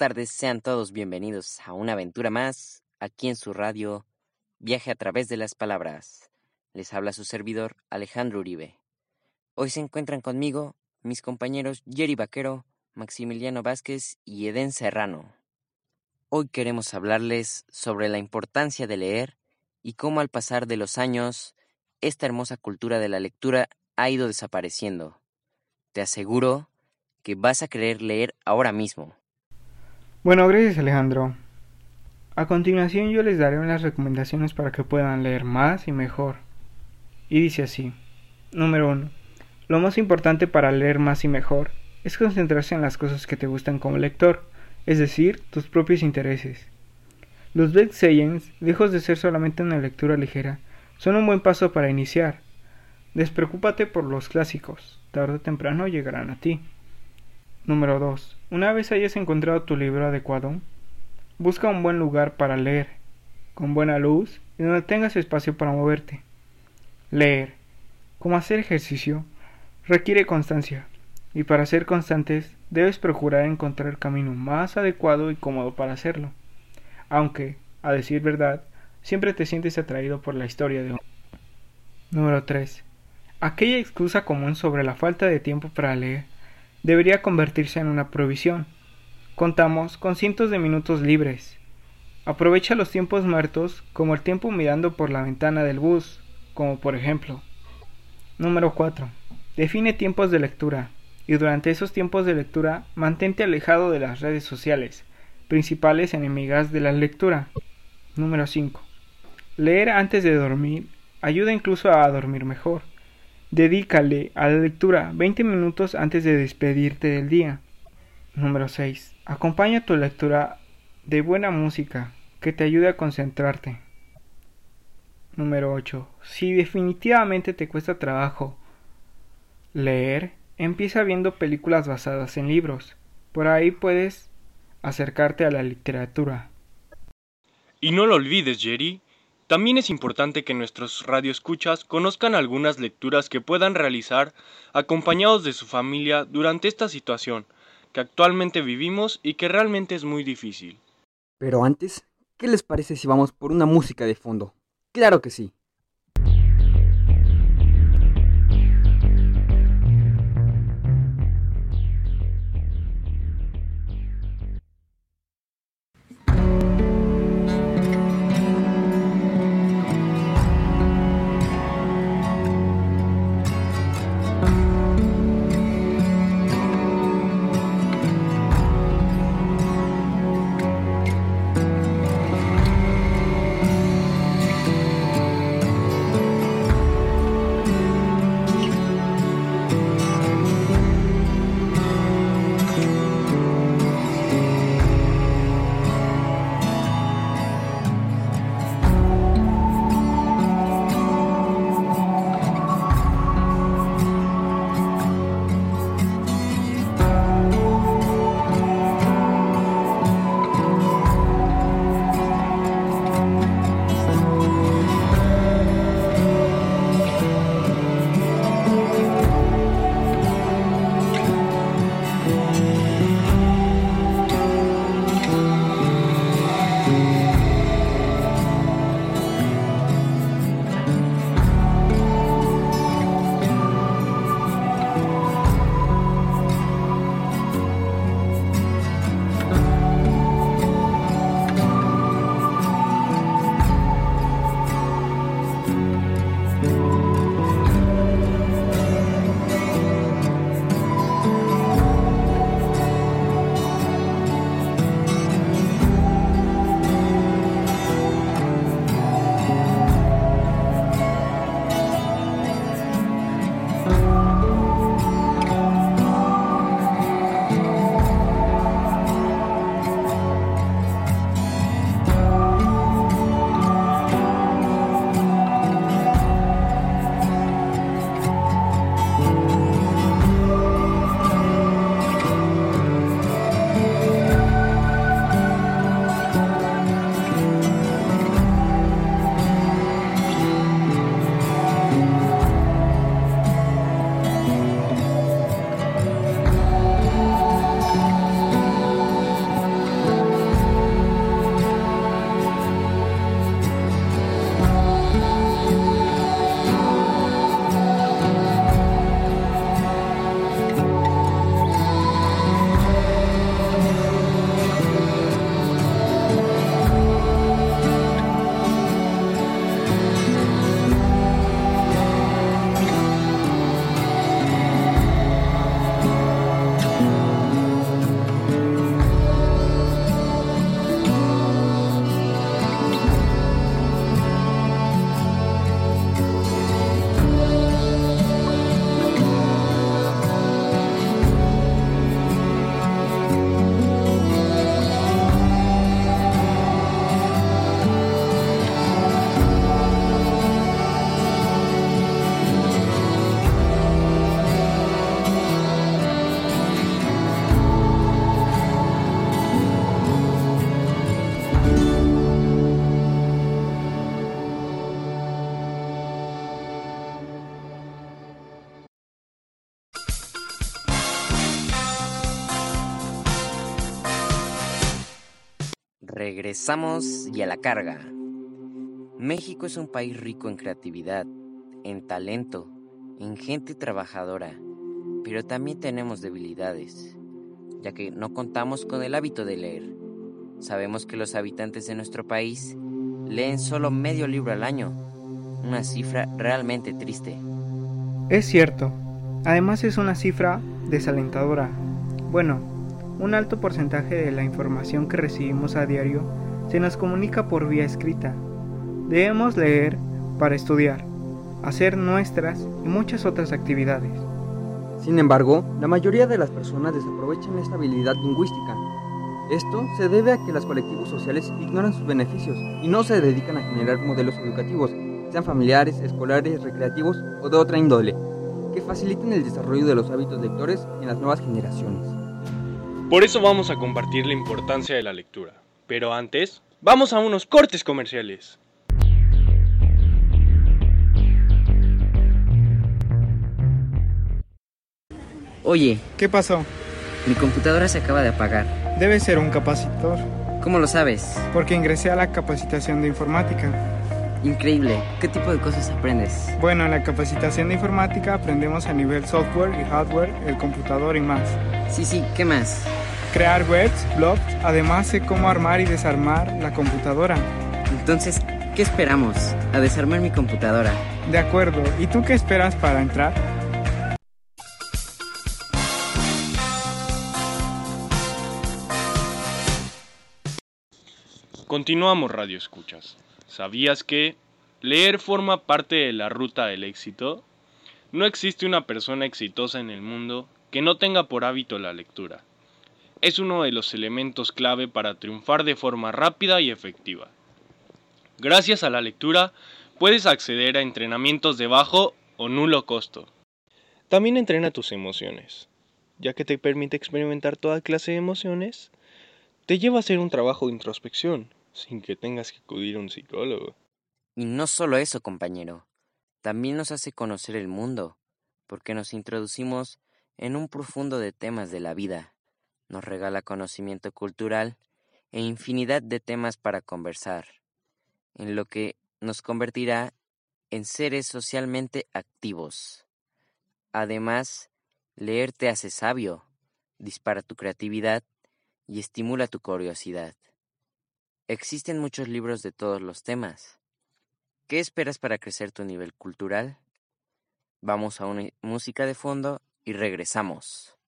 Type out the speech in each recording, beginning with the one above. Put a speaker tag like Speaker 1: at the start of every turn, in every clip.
Speaker 1: tardes, sean todos bienvenidos a una aventura más aquí en su radio Viaje a través de las palabras. Les habla su servidor Alejandro Uribe. Hoy se encuentran conmigo mis compañeros Jerry Vaquero, Maximiliano Vázquez y Eden Serrano. Hoy queremos hablarles sobre la importancia de leer y cómo al pasar de los años esta hermosa cultura de la lectura ha ido desapareciendo. Te aseguro que vas a querer leer ahora mismo.
Speaker 2: Bueno, gracias Alejandro. A continuación yo les daré unas recomendaciones para que puedan leer más y mejor. Y dice así. Número 1. Lo más importante para leer más y mejor es concentrarse en las cosas que te gustan como lector, es decir, tus propios intereses. Los bestsellers, lejos de ser solamente una lectura ligera, son un buen paso para iniciar. Despreocúpate por los clásicos, tarde o temprano llegarán a ti. Número 2. Una vez hayas encontrado tu libro adecuado, busca un buen lugar para leer, con buena luz y donde tengas espacio para moverte. Leer, como hacer ejercicio, requiere constancia, y para ser constantes debes procurar encontrar el camino más adecuado y cómodo para hacerlo. Aunque, a decir verdad, siempre te sientes atraído por la historia de Número 3. Aquella excusa común sobre la falta de tiempo para leer debería convertirse en una provisión. Contamos con cientos de minutos libres. Aprovecha los tiempos muertos como el tiempo mirando por la ventana del bus, como por ejemplo. Número 4. Define tiempos de lectura y durante esos tiempos de lectura mantente alejado de las redes sociales, principales enemigas de la lectura. Número 5. Leer antes de dormir ayuda incluso a dormir mejor. Dedícale a la lectura 20 minutos antes de despedirte del día. Número 6. Acompaña tu lectura de buena música que te ayude a concentrarte. Número 8. Si definitivamente te cuesta trabajo leer, empieza viendo películas basadas en libros. Por ahí puedes acercarte a la literatura.
Speaker 3: Y no lo olvides, Jerry, también es importante que nuestros radioescuchas conozcan algunas lecturas que puedan realizar acompañados de su familia durante esta situación que actualmente vivimos y que realmente es muy difícil.
Speaker 4: Pero antes, ¿qué les parece si vamos por una música de fondo? Claro que sí.
Speaker 1: Regresamos y a la carga. México es un país rico en creatividad, en talento, en gente trabajadora, pero también tenemos debilidades, ya que no contamos con el hábito de leer. Sabemos que los habitantes de nuestro país leen solo medio libro al año, una cifra realmente triste.
Speaker 2: Es cierto, además es una cifra desalentadora. Bueno, un alto porcentaje de la información que recibimos a diario se nos comunica por vía escrita. Debemos leer para estudiar, hacer nuestras y muchas otras actividades.
Speaker 4: Sin embargo, la mayoría de las personas desaprovechan esta habilidad lingüística. Esto se debe a que los colectivos sociales ignoran sus beneficios y no se dedican a generar modelos educativos, sean familiares, escolares, recreativos o de otra índole, que faciliten el desarrollo de los hábitos lectores en las nuevas generaciones.
Speaker 3: Por eso vamos a compartir la importancia de la lectura. Pero antes, vamos a unos cortes comerciales.
Speaker 1: Oye,
Speaker 2: ¿Qué pasó?
Speaker 1: mi computadora se acaba de apagar.
Speaker 2: Debe ser un capacitor,
Speaker 1: ¿Cómo lo sabes?
Speaker 2: porque ingresé a la capacitación de informática.
Speaker 1: Increíble. ¿Qué tipo de cosas aprendes?
Speaker 2: Bueno, en la capacitación de informática aprendemos a nivel software y hardware, el computador y más.
Speaker 1: Sí, sí, ¿qué más?
Speaker 2: Crear webs, blogs, además sé cómo armar y desarmar la computadora.
Speaker 1: Entonces, ¿qué esperamos? A desarmar mi computadora.
Speaker 2: De acuerdo, ¿y tú qué esperas para entrar?
Speaker 3: Continuamos Radio Escuchas. ¿Sabías que leer forma parte de la ruta del éxito? No existe una persona exitosa en el mundo que no tenga por hábito la lectura. Es uno de los elementos clave para triunfar de forma rápida y efectiva. Gracias a la lectura puedes acceder a entrenamientos de bajo o nulo costo. También entrena tus emociones, ya que te permite experimentar toda clase de emociones. Te lleva a hacer un trabajo de introspección, sin que tengas que acudir a un psicólogo.
Speaker 1: Y no solo eso, compañero. También nos hace conocer el mundo, porque nos introducimos en un profundo de temas de la vida. Nos regala conocimiento cultural e infinidad de temas para conversar, en lo que nos convertirá en seres socialmente activos. Además, leer te hace sabio, dispara tu creatividad y estimula tu curiosidad. Existen muchos libros de todos los temas. ¿Qué esperas para crecer tu nivel cultural? Vamos a una música de fondo y regresamos.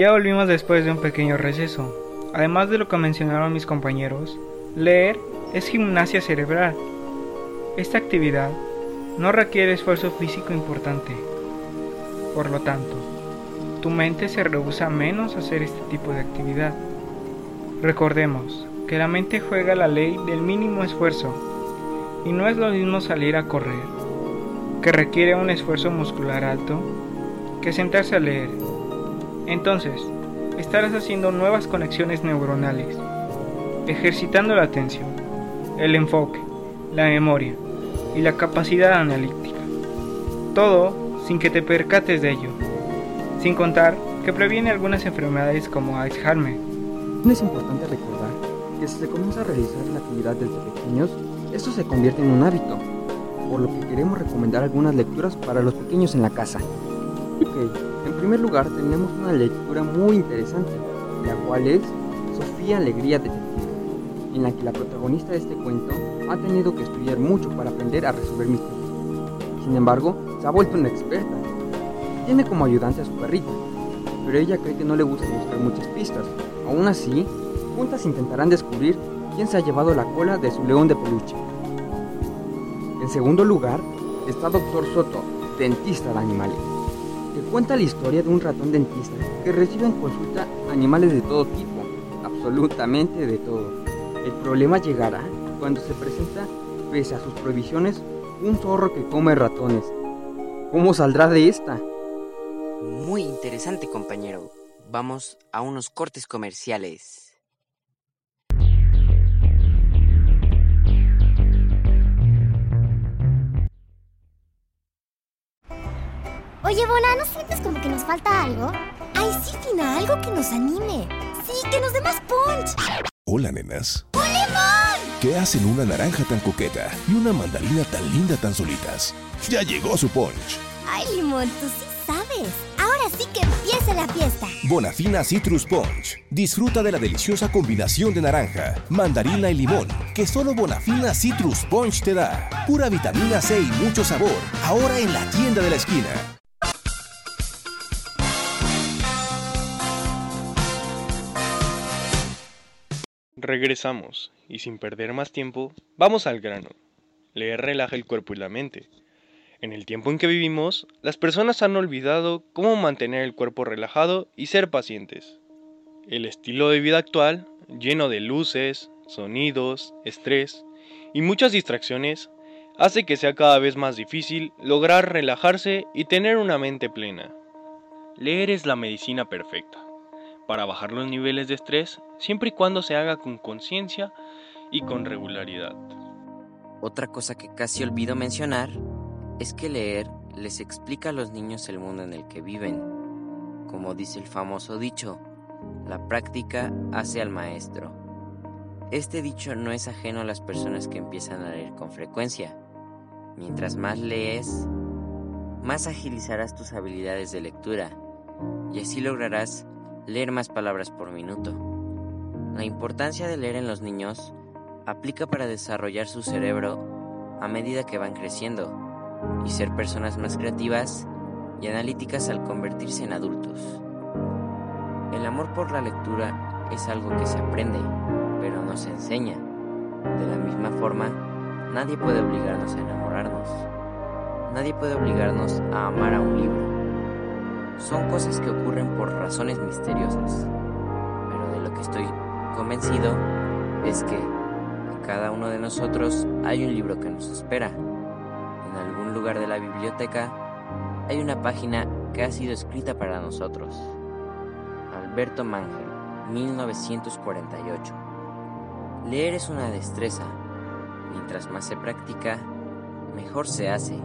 Speaker 2: Ya volvimos después de un pequeño receso. Además de lo que mencionaron mis compañeros, leer es gimnasia cerebral. Esta actividad no requiere esfuerzo físico importante. Por lo tanto, tu mente se rehúsa menos a hacer este tipo de actividad. Recordemos que la mente juega la ley del mínimo esfuerzo y no es lo mismo salir a correr, que requiere un esfuerzo muscular alto, que sentarse a leer. Entonces, estarás haciendo nuevas conexiones neuronales, ejercitando la atención, el enfoque, la memoria y la capacidad analítica. Todo sin que te percates de ello, sin contar que previene algunas enfermedades como Alzheimer.
Speaker 4: Es importante recordar que si se comienza a realizar la actividad desde pequeños, esto se convierte en un hábito, por lo que queremos recomendar algunas lecturas para los pequeños en la casa. En primer lugar tenemos una lectura muy interesante, la cual es Sofía Alegría Detective, en la que la protagonista de este cuento ha tenido que estudiar mucho para aprender a resolver misterios. Sin embargo, se ha vuelto una experta. Tiene como ayudante a su perrita, pero ella cree que no le gusta buscar muchas pistas. Aún así, juntas intentarán descubrir quién se ha llevado la cola de su león de peluche. En segundo lugar, está Dr. Soto, dentista de animales, que cuenta la historia de un ratón dentista que recibe en consulta animales de todo tipo, absolutamente de todo. El problema llegará cuando se presenta, pese a sus prohibiciones, un zorro que come ratones. ¿Cómo saldrá de esta?
Speaker 1: Muy interesante, compañero. Vamos a unos cortes comerciales.
Speaker 5: Oye, Bona, ¿no sientes como que nos falta algo? Ay, sí, Tina, algo que nos anime. Sí, que nos dé más punch.
Speaker 6: Hola, nenas.
Speaker 5: ¡Un limón!
Speaker 6: ¿Qué hacen una naranja tan coqueta y una mandarina tan linda tan solitas? Ya llegó su punch.
Speaker 5: Ay, limón, tú sí sabes. Ahora sí que empiece la fiesta.
Speaker 6: Bonafina Citrus Punch. Disfruta de la deliciosa combinación de naranja, mandarina y limón que solo Bonafina Citrus Punch te da. Pura vitamina C y mucho sabor. Ahora en la tienda de la esquina.
Speaker 3: Regresamos, y sin perder más tiempo, vamos al grano. Leer relaja el cuerpo y la mente. En el tiempo en que vivimos, las personas han olvidado cómo mantener el cuerpo relajado y ser pacientes. El estilo de vida actual, lleno de luces, sonidos, estrés y muchas distracciones, hace que sea cada vez más difícil lograr relajarse y tener una mente plena. Leer es la medicina perfecta para bajar los niveles de estrés siempre y cuando se haga con conciencia y con regularidad.
Speaker 1: Otra cosa que casi olvido mencionar es que leer les explica a los niños el mundo en el que viven. Como dice el famoso dicho, la práctica hace al maestro. Este dicho no es ajeno a las personas que empiezan a leer con frecuencia. Mientras más lees, más agilizarás tus habilidades de lectura y así lograrás leer más palabras por minuto. La importancia de leer en los niños aplica para desarrollar su cerebro a medida que van creciendo y ser personas más creativas y analíticas al convertirse en adultos. El amor por la lectura es algo que se aprende, pero no se enseña. De la misma forma, nadie puede obligarnos a enamorarnos. Nadie puede obligarnos a amar a un libro son cosas que ocurren por razones misteriosas, pero de lo que estoy convencido es que en cada uno de nosotros hay un libro que nos espera. En algún lugar de la biblioteca hay una página que ha sido escrita para nosotros. Alberto Mangel, 1948. Leer es una destreza. Mientras más se practica, mejor se hace.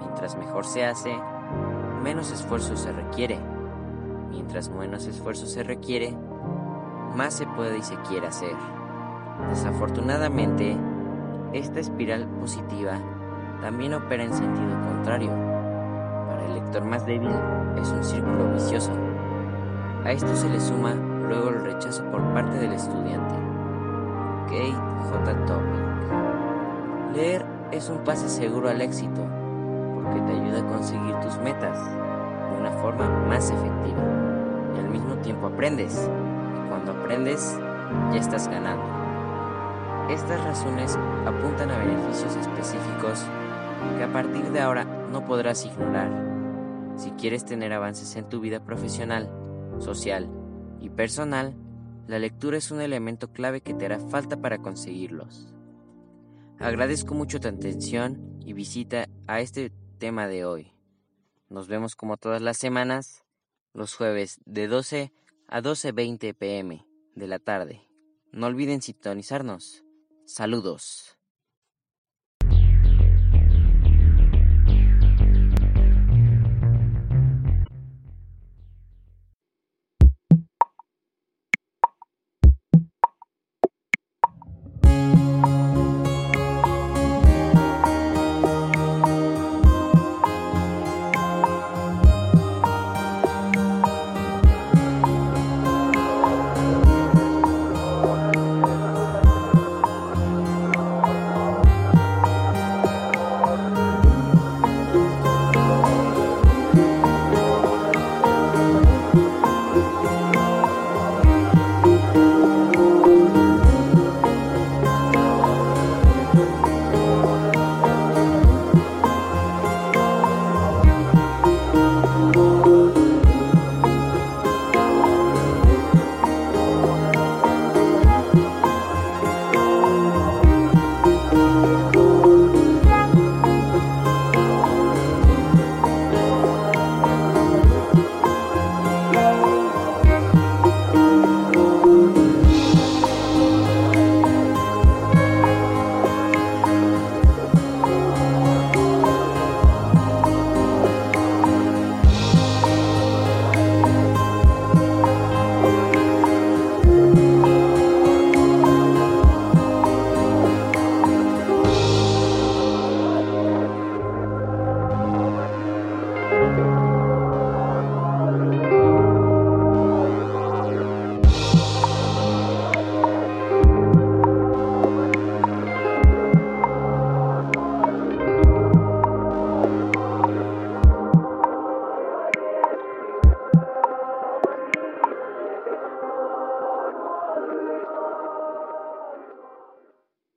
Speaker 1: Mientras mejor se hace, menos esfuerzo se requiere. Mientras menos esfuerzo se requiere, más se puede y se quiere hacer. Desafortunadamente, esta espiral positiva también opera en sentido contrario. Para el lector más débil es un círculo vicioso. A esto se le suma luego el rechazo por parte del estudiante. Kate J. Topic. Leer es un pase seguro al éxito que te ayuda a conseguir tus metas de una forma más efectiva. y al mismo tiempo aprendes. Y cuando aprendes, ya estás ganando. Estas razones apuntan a beneficios específicos que a partir de ahora no podrás ignorar. Si quieres tener avances en tu vida profesional, social y personal, la lectura es un elemento clave que te hará falta para conseguirlos. Agradezco mucho tu atención y visita a este tema de hoy. Nos vemos como todas las semanas, los jueves de 12 a 12.20 pm de la tarde. No olviden sintonizarnos. Saludos.